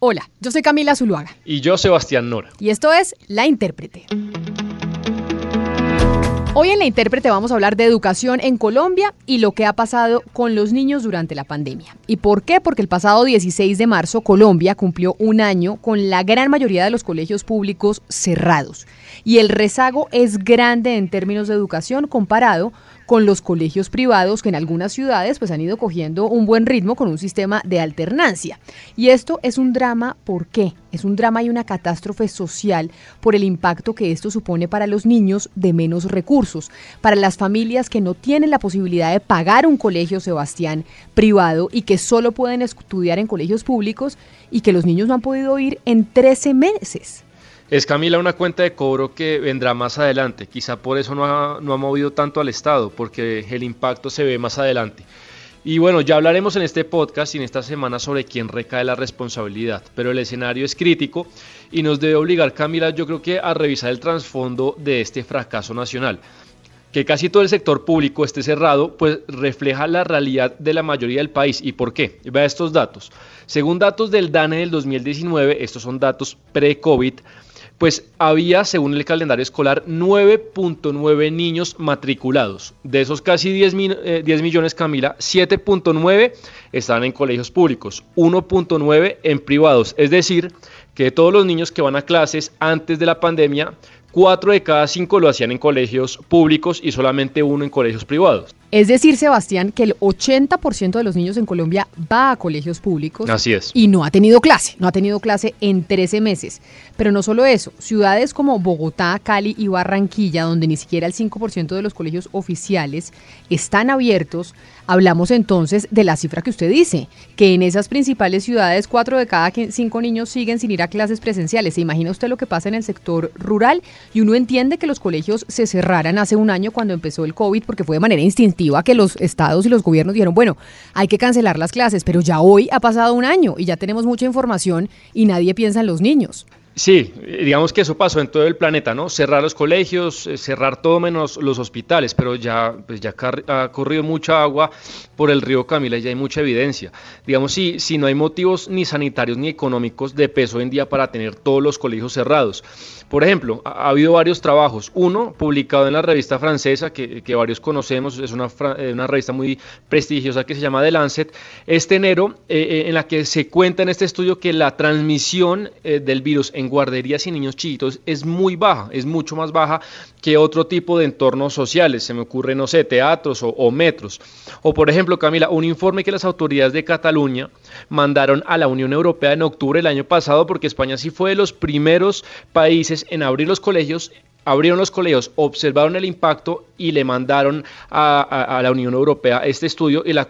Hola, yo soy Camila Zuluaga. Y yo, Sebastián Nora. Y esto es La Intérprete. Hoy en La Intérprete vamos a hablar de educación en Colombia y lo que ha pasado con los niños durante la pandemia. ¿Y por qué? Porque el pasado 16 de marzo Colombia cumplió un año con la gran mayoría de los colegios públicos cerrados. Y el rezago es grande en términos de educación comparado con los colegios privados que en algunas ciudades pues han ido cogiendo un buen ritmo con un sistema de alternancia. Y esto es un drama, ¿por qué? Es un drama y una catástrofe social por el impacto que esto supone para los niños de menos recursos, para las familias que no tienen la posibilidad de pagar un colegio Sebastián privado y que solo pueden estudiar en colegios públicos y que los niños no han podido ir en 13 meses. Es Camila una cuenta de cobro que vendrá más adelante, quizá por eso no ha, no ha movido tanto al Estado, porque el impacto se ve más adelante. Y bueno, ya hablaremos en este podcast y en esta semana sobre quién recae la responsabilidad, pero el escenario es crítico y nos debe obligar, Camila, yo creo que a revisar el trasfondo de este fracaso nacional. Que casi todo el sector público esté cerrado, pues refleja la realidad de la mayoría del país. ¿Y por qué? Vea estos datos. Según datos del DANE del 2019, estos son datos pre-COVID, pues había, según el calendario escolar, 9.9 niños matriculados. De esos casi 10, eh, millones, Camila, 7.9 están en colegios públicos, 1.9 en privados. Es decir, que todos los niños que van a clases antes de la pandemia, 4 de cada 5 lo hacían en colegios públicos y solamente uno en colegios privados. Es decir, Sebastián, que el 80% de los niños en Colombia va a colegios públicos. Así es. Y no ha tenido clase, no ha tenido clase en 13 meses. Pero no solo eso, ciudades como Bogotá, Cali y Barranquilla, donde ni siquiera el 5% de los colegios oficiales están abiertos, hablamos entonces de la cifra que usted dice, que en esas principales ciudades 4 de cada 5 niños siguen sin ir a clases presenciales. ¿Se imagina usted lo que pasa en el sector rural? Y uno entiende que los colegios se cerraran hace un año cuando empezó el COVID porque fue de manera instintiva que los estados y los gobiernos dijeron, bueno, hay que cancelar las clases, pero ya hoy ha pasado un año y ya tenemos mucha información y nadie piensa en los niños. Sí, digamos que eso pasó en todo el planeta, ¿no? Cerrar los colegios, eh, cerrar todo menos los hospitales, pero ya, pues ya ha corrido mucha agua por el río Camila y ya hay mucha evidencia. Digamos, si, si no hay motivos ni sanitarios ni económicos de peso en día para tener todos los colegios cerrados. Por ejemplo, ha, habido varios trabajos. Uno, publicado en la revista francesa, que, varios conocemos, es una, eh, una, revista muy prestigiosa que se llama The Lancet, este enero, eh, en la que se cuenta en este estudio que la transmisión del virus en guarderías y niños chiquitos es muy baja, es mucho más baja que otro tipo de entornos sociales. Se me ocurre, no sé, teatros o, metros. O por ejemplo, Camila, un informe que las autoridades de Cataluña mandaron a la Unión Europea en octubre del año pasado, porque España sí fue de los primeros países en abrir los colegios abrieron los colegios, observaron el impacto y le mandaron a, la Unión Europea este estudio y la,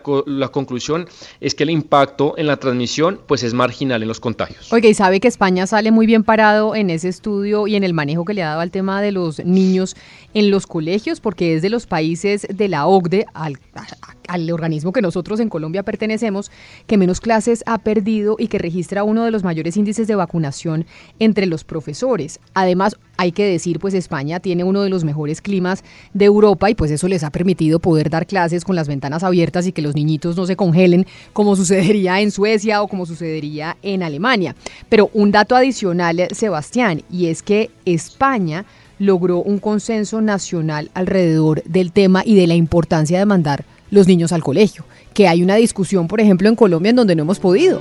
conclusión es que el impacto en la transmisión pues es marginal en los contagios. Oye, y sabe que España sale muy bien parado en ese estudio y en el manejo que le ha dado al tema de los niños en los colegios porque es de los países de la OCDE al organismo que nosotros en Colombia pertenecemos, que menos clases ha perdido y que registra uno de los mayores índices de vacunación entre los profesores. Además, hay que decir, pues España tiene uno de los mejores climas de Europa y pues eso les ha permitido poder dar clases con las ventanas abiertas y que los niñitos no se congelen como sucedería en Suecia o como sucedería en Alemania. Pero un dato adicional, Sebastián, y es que España logró un consenso nacional alrededor del tema y de la importancia de mandar los niños al colegio, que hay una discusión, por ejemplo, en Colombia en donde no hemos podido.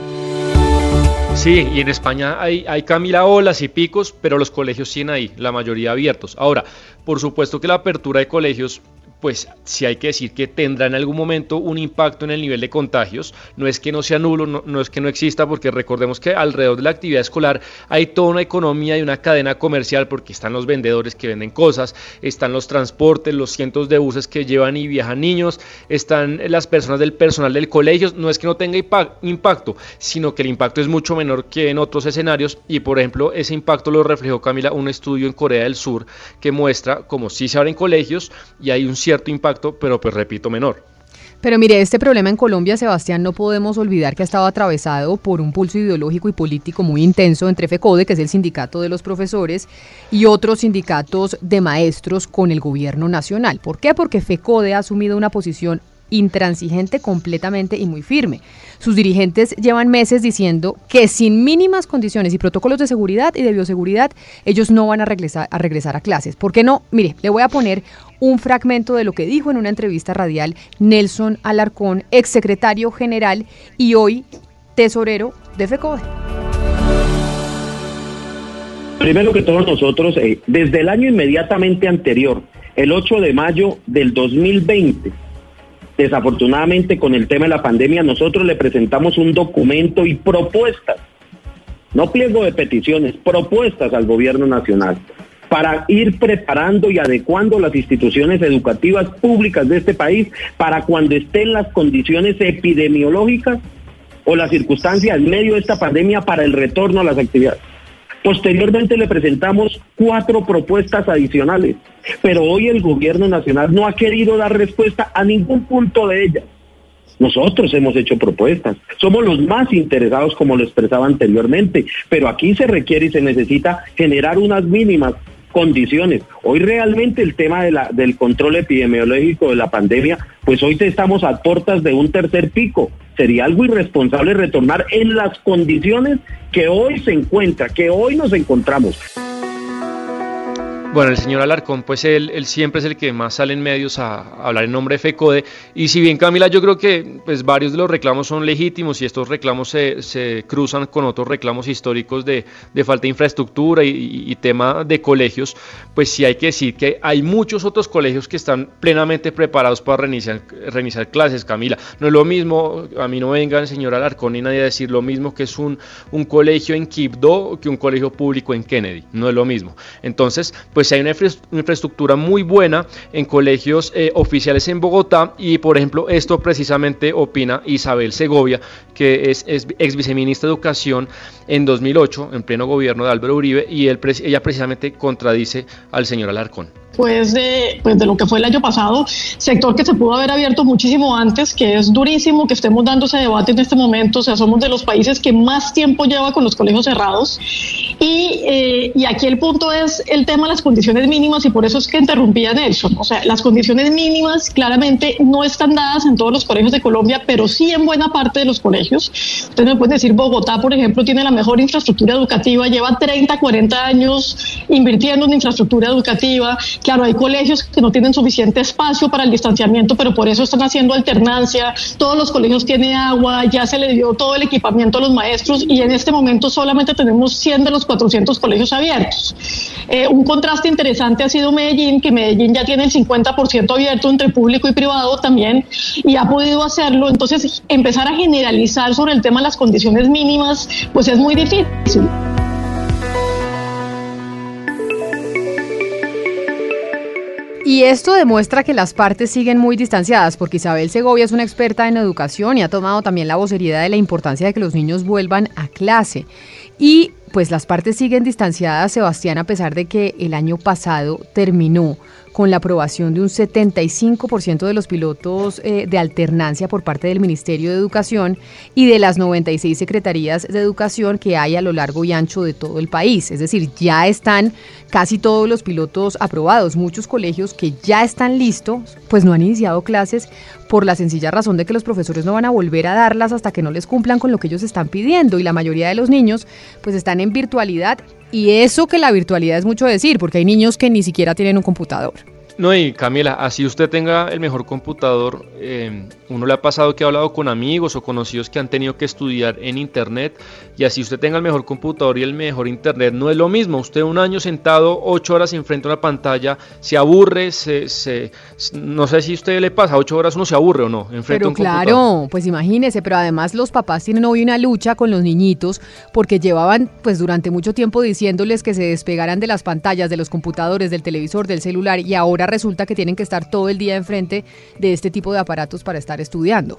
Sí, y en España hay, hay Camila olas y picos, pero los colegios siguen ahí, la mayoría abiertos. Ahora, por supuesto que la apertura de colegios pues sí hay que decir que tendrá en algún momento un impacto en el nivel de contagios. No es que no sea nulo, no, es que no exista, porque recordemos que alrededor de la actividad escolar hay toda una economía y una cadena comercial, porque están los vendedores que venden cosas, están los transportes, los cientos de buses que llevan y viajan niños, están las personas del personal del colegio. No es que no tenga impacto, sino que el impacto es mucho menor que en otros escenarios. Y por ejemplo, ese impacto lo reflejó Camila un estudio en Corea del Sur que muestra como si se abren colegios y hay un cierto impacto, pero pues repito, menor. Pero mire, este problema en Colombia, Sebastián, no podemos olvidar que ha estado atravesado por un pulso ideológico y político muy intenso entre FECODE, que es el sindicato de los profesores, y otros sindicatos de maestros con el gobierno nacional. ¿Por qué? Porque FECODE ha asumido una posición intransigente completamente y muy firme. Sus dirigentes llevan meses diciendo que sin mínimas condiciones y protocolos de seguridad y de bioseguridad, ellos no van a regresar a, clases. ¿Por qué no? Mire, le voy a poner un fragmento de lo que dijo en una entrevista radial Nelson Alarcón, exsecretario general y hoy tesorero de FECODE. Primero que todos nosotros, eh, desde el año inmediatamente anterior, el 8 de mayo del 2020, desafortunadamente con el tema de la pandemia, nosotros le presentamos un documento y propuestas, no pliego de peticiones, propuestas al gobierno nacional para ir preparando y adecuando las instituciones educativas públicas de este país para cuando estén las condiciones epidemiológicas o las circunstancias en medio de esta pandemia para el retorno a las actividades. Posteriormente le presentamos cuatro propuestas adicionales, pero hoy el gobierno nacional no ha querido dar respuesta a ningún punto de ellas. Nosotros hemos hecho propuestas, somos los más interesados como lo expresaba anteriormente, pero aquí se requiere y se necesita generar unas mínimas condiciones. Hoy realmente el tema del control epidemiológico de la pandemia, pues hoy estamos a puertas de un tercer pico. Sería algo irresponsable retornar en las condiciones que hoy se encuentra, que hoy nos encontramos. Bueno, el señor Alarcón, pues él, él, siempre es el que más sale en medios a, hablar en nombre de FECODE. Y si bien, Camila, yo creo que pues, varios de los reclamos son legítimos y estos reclamos se, cruzan con otros reclamos históricos de, falta de infraestructura y, tema de colegios, pues sí hay que decir que hay muchos otros colegios que están plenamente preparados para reiniciar, clases, Camila. No es lo mismo, a mí no venga el señor Alarcón ni nadie a decir lo mismo que es un, un colegio en Quibdó que un colegio público en Kennedy. No es lo mismo. Entonces, pues hay una infraestructura muy buena en colegios eh, oficiales en Bogotá y por ejemplo esto precisamente opina Isabel Segovia, que es, ex viceministra de Educación en 2008 en pleno gobierno de Álvaro Uribe y ella precisamente contradice al señor Alarcón después de, pues, de lo que fue el año pasado, sector que se pudo haber abierto muchísimo antes, que es durísimo que estemos dando ese debate en este momento, o sea, somos de los países que más tiempo lleva con los colegios cerrados. Y, eh, y aquí el punto es el tema de las condiciones mínimas y por eso es que interrumpía Nelson. O sea, las condiciones mínimas claramente no están dadas en todos los colegios de Colombia, pero sí en buena parte de los colegios. Ustedes me pueden decir, Bogotá, por ejemplo, tiene la mejor infraestructura educativa, lleva 30, 40 años invirtiendo en infraestructura educativa, Claro, hay colegios que no tienen suficiente espacio para el distanciamiento, pero por eso están haciendo alternancia. Todos los colegios tienen agua, ya se le dio todo el equipamiento a los maestros y en este momento solamente tenemos 100 de los 400 colegios abiertos. Eh, un contraste interesante ha sido Medellín, que Medellín ya tiene el 50% abierto entre público y privado también y ha podido hacerlo. Entonces, empezar a generalizar sobre el tema de las condiciones mínimas, pues es muy difícil. Y esto demuestra que las partes siguen muy distanciadas, porque Isabel Segovia es una experta en educación y ha tomado también la vocería de la importancia de que los niños vuelvan a clase. Y pues las partes siguen distanciadas, Sebastián, a pesar de que el año pasado terminó con la aprobación de un 75% de los pilotos eh, de alternancia por parte del Ministerio de Educación y de las 96 secretarías de educación que hay a lo largo y ancho de todo el país. Es decir, ya están casi todos los pilotos aprobados. Muchos colegios que ya están listos, pues no han iniciado clases por la sencilla razón de que los profesores no van a volver a darlas hasta que no les cumplan con lo que ellos están pidiendo y la mayoría de los niños pues están en virtualidad y eso que la virtualidad es mucho decir, porque hay niños que ni siquiera tienen un computador. No, y Camila, así usted tenga el mejor computador, eh, uno le ha pasado que ha hablado con amigos o conocidos que han tenido que estudiar en internet, y así usted tenga el mejor computador y el mejor internet, no es lo mismo. Usted un año sentado ocho horas enfrente a una pantalla, se aburre, se, se no sé si a usted le pasa, ocho horas uno se aburre o no, enfrente pero a un claro, pues imagínese, pero además los papás tienen hoy una lucha con los niñitos porque llevaban pues durante mucho tiempo diciéndoles que se despegaran de las pantallas, de los computadores, del televisor, del celular, y ahora resulta que tienen que estar todo el día enfrente de este tipo de aparatos para estar estudiando.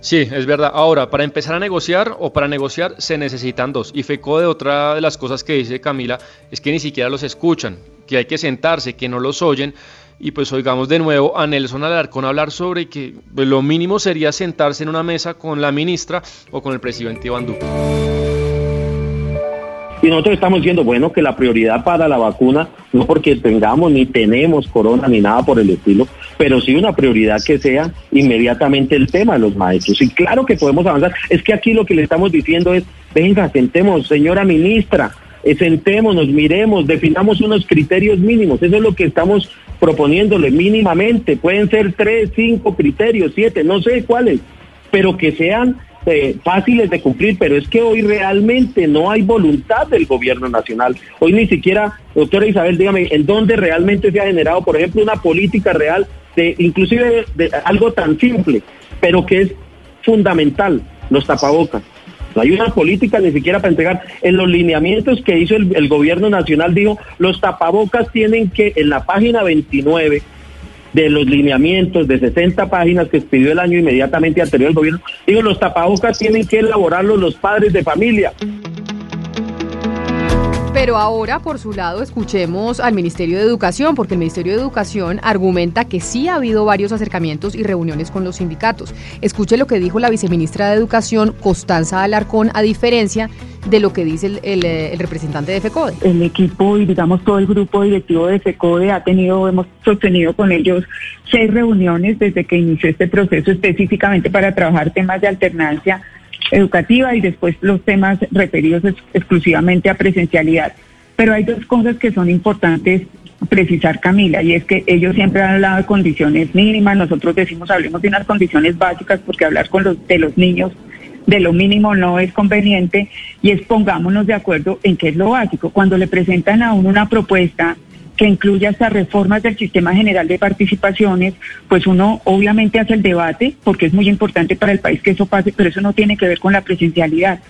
Sí, es verdad. Ahora, para empezar a negociar o para negociar se necesitan dos. Y FECO de otra de las cosas que dice Camila es que ni siquiera los escuchan, que hay que sentarse, que no los oyen. Y pues oigamos de nuevo a Nelson Alarcón hablar sobre que pues, lo mínimo sería sentarse en una mesa con la ministra o con el presidente Iván Duque. Y nosotros estamos diciendo, bueno, que la prioridad para la vacuna, no porque tengamos ni tenemos corona ni nada por el estilo, pero sí una prioridad que sea inmediatamente el tema de los maestros. Y claro que podemos avanzar. Es que aquí lo que le estamos diciendo es, venga, sentemos, señora ministra, eh, sentémonos, miremos, definamos unos criterios mínimos. Eso es lo que estamos proponiéndole mínimamente. Pueden ser tres, cinco criterios, siete, no sé cuáles, pero que sean eh, fáciles de cumplir, pero es que hoy realmente no hay voluntad del gobierno nacional. Hoy ni siquiera, doctora Isabel, dígame, ¿en dónde realmente se ha generado, por ejemplo, una política real de inclusive de, algo tan simple, pero que es fundamental, los tapabocas? No hay una política ni siquiera para entregar. En los lineamientos que hizo el, el gobierno nacional dijo, los tapabocas tienen que, en la página 29, de los lineamientos de 60 páginas que expidió el año inmediatamente anterior al gobierno. Digo, los tapabocas tienen que elaborarlos los padres de familia. Pero ahora, por su lado, escuchemos al Ministerio de Educación, porque el Ministerio de Educación argumenta que sí ha habido varios acercamientos y reuniones con los sindicatos. Escuche lo que dijo la viceministra de Educación, Constanza Alarcón, a diferencia de lo que dice el, eh, representante de FECODE. El equipo y digamos todo el grupo directivo de FECODE ha tenido, hemos sostenido con ellos seis reuniones desde que inició este proceso específicamente para trabajar temas de alternancia educativa y después los temas referidos exclusivamente a presencialidad. Pero hay dos cosas que son importantes precisar, Camila, y es que ellos siempre han hablado de condiciones mínimas, nosotros decimos hablemos de unas condiciones básicas porque hablar con los de los niños de lo mínimo no es conveniente y es pongámonos de acuerdo en qué es lo básico. Cuando le presentan a uno una propuesta que incluya hasta reformas del sistema general de participaciones, pues uno obviamente hace el debate porque es muy importante para el país que eso pase, pero eso no tiene que ver con la presencialidad.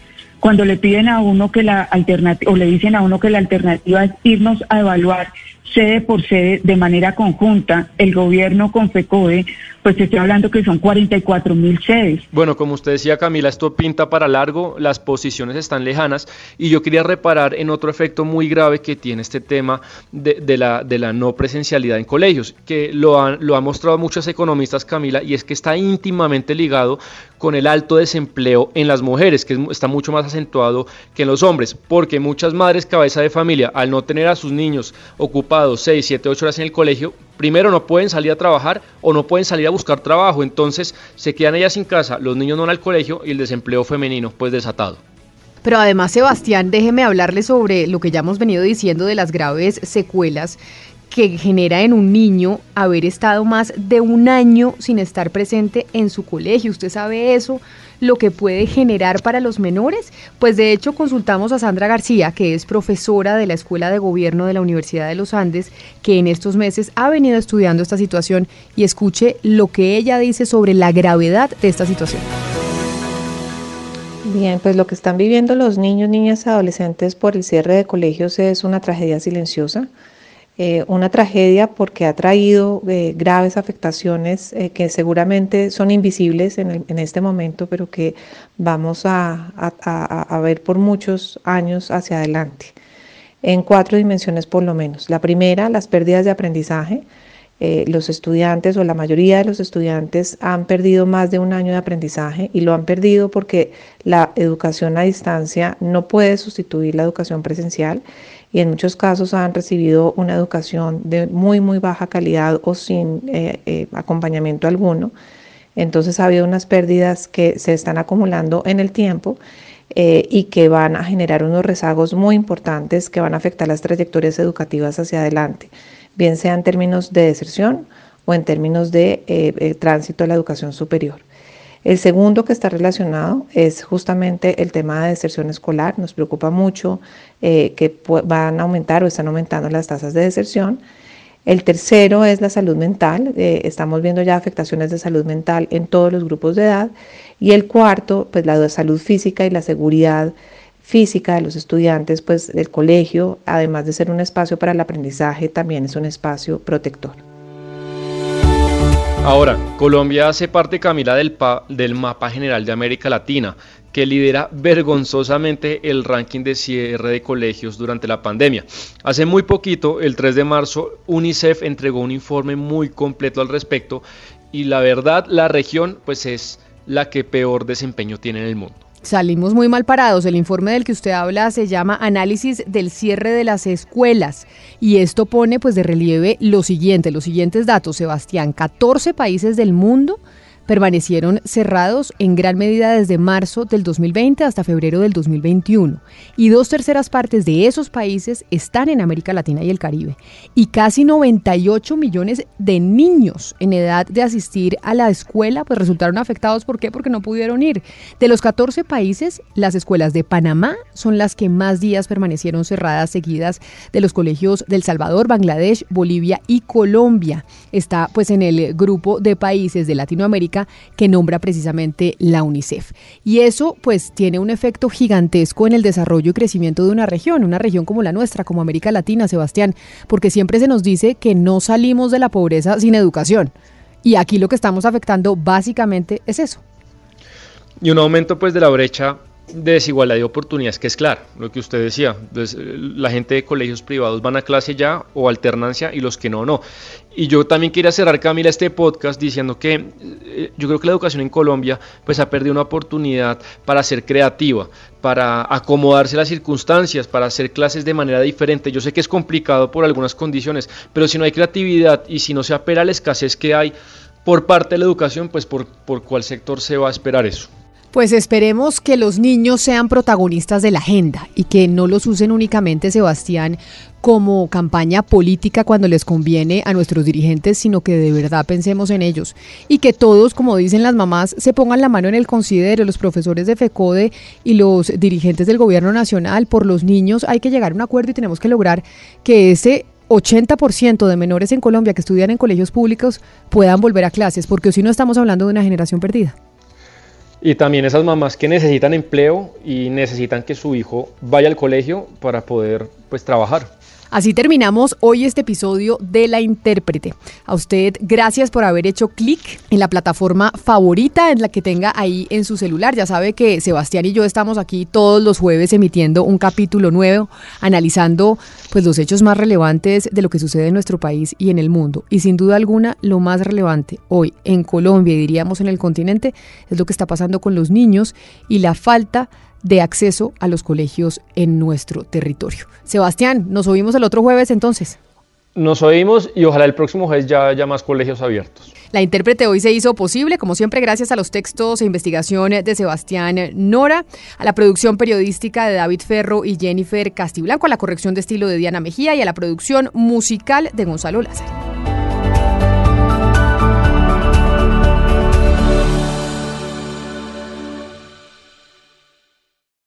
Cuando le piden a uno que la alternativa, o le dicen a uno que la alternativa es irnos a evaluar sede por sede de manera conjunta, el gobierno con FECODE, pues estoy hablando que son 44 mil sedes. Bueno, como usted decía Camila, esto pinta para largo, las posiciones están lejanas y yo quería reparar en otro efecto muy grave que tiene este tema de, la, no presencialidad en colegios, que lo han, lo han mostrado muchos economistas Camila, y es que está íntimamente ligado con el alto desempleo en las mujeres, que está mucho más acentuado que en los hombres, porque muchas madres cabeza de familia, al no tener a sus niños ocupados 6, 7, 8 horas en el colegio, primero no pueden salir a trabajar o no pueden salir a buscar trabajo, entonces se quedan ellas sin casa, los niños no van al colegio y el desempleo femenino pues desatado. Pero además, Sebastián, déjeme hablarle sobre lo que ya hemos venido diciendo de las graves secuelas que genera en un niño haber estado más de un año sin estar presente en su colegio. ¿Usted sabe eso? Lo que puede generar para los menores. Pues de hecho consultamos a Sandra García, que es profesora de la Escuela de Gobierno de la Universidad de los Andes, que en estos meses ha venido estudiando esta situación y escuche lo que ella dice sobre la gravedad de esta situación. Bien, pues lo que están viviendo los niños, niñas adolescentes por el cierre de colegios es una tragedia silenciosa eh, una tragedia porque ha traído eh, graves afectaciones eh, que seguramente son invisibles en, este momento, pero que vamos a, a, ver por muchos años hacia adelante, en cuatro dimensiones por lo menos. La primera, las pérdidas de aprendizaje. los estudiantes o la mayoría de los estudiantes han perdido más de un año de aprendizaje y lo han perdido porque la educación a distancia no puede sustituir la educación presencial y en muchos casos han recibido una educación de muy, muy baja calidad o sin eh, eh, acompañamiento alguno. Entonces ha habido unas pérdidas que se están acumulando en el tiempo eh, y que van a generar unos rezagos muy importantes que van a afectar las trayectorias educativas hacia adelante, bien sea en términos de deserción o en términos de tránsito a la educación superior. El segundo que está relacionado es justamente el tema de deserción escolar. Nos preocupa mucho eh, que van a aumentar o están aumentando las tasas de deserción. El tercero es la salud mental. Eh, estamos viendo ya afectaciones de salud mental en todos los grupos de edad. Y el cuarto, pues la salud física y la seguridad física de los estudiantes, pues del colegio, además de ser un espacio para el aprendizaje, también es un espacio protector. Ahora, Colombia hace parte, Camila, del, del mapa general de América Latina, que lidera vergonzosamente el ranking de cierre de colegios durante la pandemia. Hace muy poquito, el 3 de marzo, UNICEF entregó un informe muy completo al respecto y la verdad, la región pues es la que peor desempeño tiene en el mundo. Salimos muy mal parados. El informe del que usted habla se llama Análisis del cierre de las escuelas y esto pone pues de relieve lo siguiente, los siguientes datos, Sebastián, 14 países del mundo permanecieron cerrados en gran medida desde marzo del 2020 hasta febrero del 2021. Y dos terceras partes de esos países están en América Latina y el Caribe. Y casi 98 millones de niños en edad de asistir a la escuela pues resultaron afectados. ¿Por qué? Porque no pudieron ir. De los 14 países, las escuelas de Panamá son las que más días permanecieron cerradas seguidas de los colegios del Salvador, Bangladesh, Bolivia y Colombia. Está pues en el grupo de países de Latinoamérica que nombra precisamente la UNICEF. Y eso pues tiene un efecto gigantesco en el desarrollo y crecimiento de una región, una región como la nuestra, como América Latina, Sebastián, porque siempre se nos dice que no salimos de la pobreza sin educación. Y aquí lo que estamos afectando básicamente es eso. Y un aumento pues de la brecha de desigualdad de oportunidades, que es claro, lo que usted decía. Entonces, eh, la gente de colegios privados van a clase ya o alternancia y los que no, no. Y yo también quería cerrar, Camila, este podcast diciendo que eh, yo creo que la educación en Colombia pues ha perdido una oportunidad para ser creativa, para acomodarse las circunstancias, para hacer clases de manera diferente. Yo sé que es complicado por algunas condiciones, pero si no hay creatividad y si no se apela a la escasez que hay por parte de la educación, pues por, por cuál sector se va a esperar eso. Pues esperemos que los niños sean protagonistas de la agenda y que no los usen únicamente, Sebastián, como campaña política cuando les conviene a nuestros dirigentes, sino que de verdad pensemos en ellos y que todos, como dicen las mamás, se pongan la mano en el considero, los profesores de FECODE y los dirigentes del gobierno nacional, por los niños hay que llegar a un acuerdo y tenemos que lograr que ese 80% de menores en Colombia que estudian en colegios públicos puedan volver a clases, porque si no estamos hablando de una generación perdida. Y también esas mamás que necesitan empleo y necesitan que su hijo vaya al colegio para poder pues trabajar. Así terminamos hoy este episodio de La Intérprete. A usted, gracias por haber hecho clic en la plataforma favorita en la que tenga ahí en su celular. Ya sabe que Sebastián y yo estamos aquí todos los jueves emitiendo un capítulo nuevo, analizando pues los hechos más relevantes de lo que sucede en nuestro país y en el mundo. Y sin duda alguna, lo más relevante hoy en Colombia y diríamos en el continente es lo que está pasando con los niños y la falta de acceso a los colegios en nuestro territorio. Sebastián, nos oímos el otro jueves entonces. Nos oímos y ojalá el próximo jueves ya haya más colegios abiertos. La intérprete hoy se hizo posible, como siempre, gracias a los textos e investigaciones de Sebastián Nora, a la producción periodística de David Ferro y Jennifer Castiblanco, a la corrección de estilo de Diana Mejía y a la producción musical de Gonzalo Lázaro.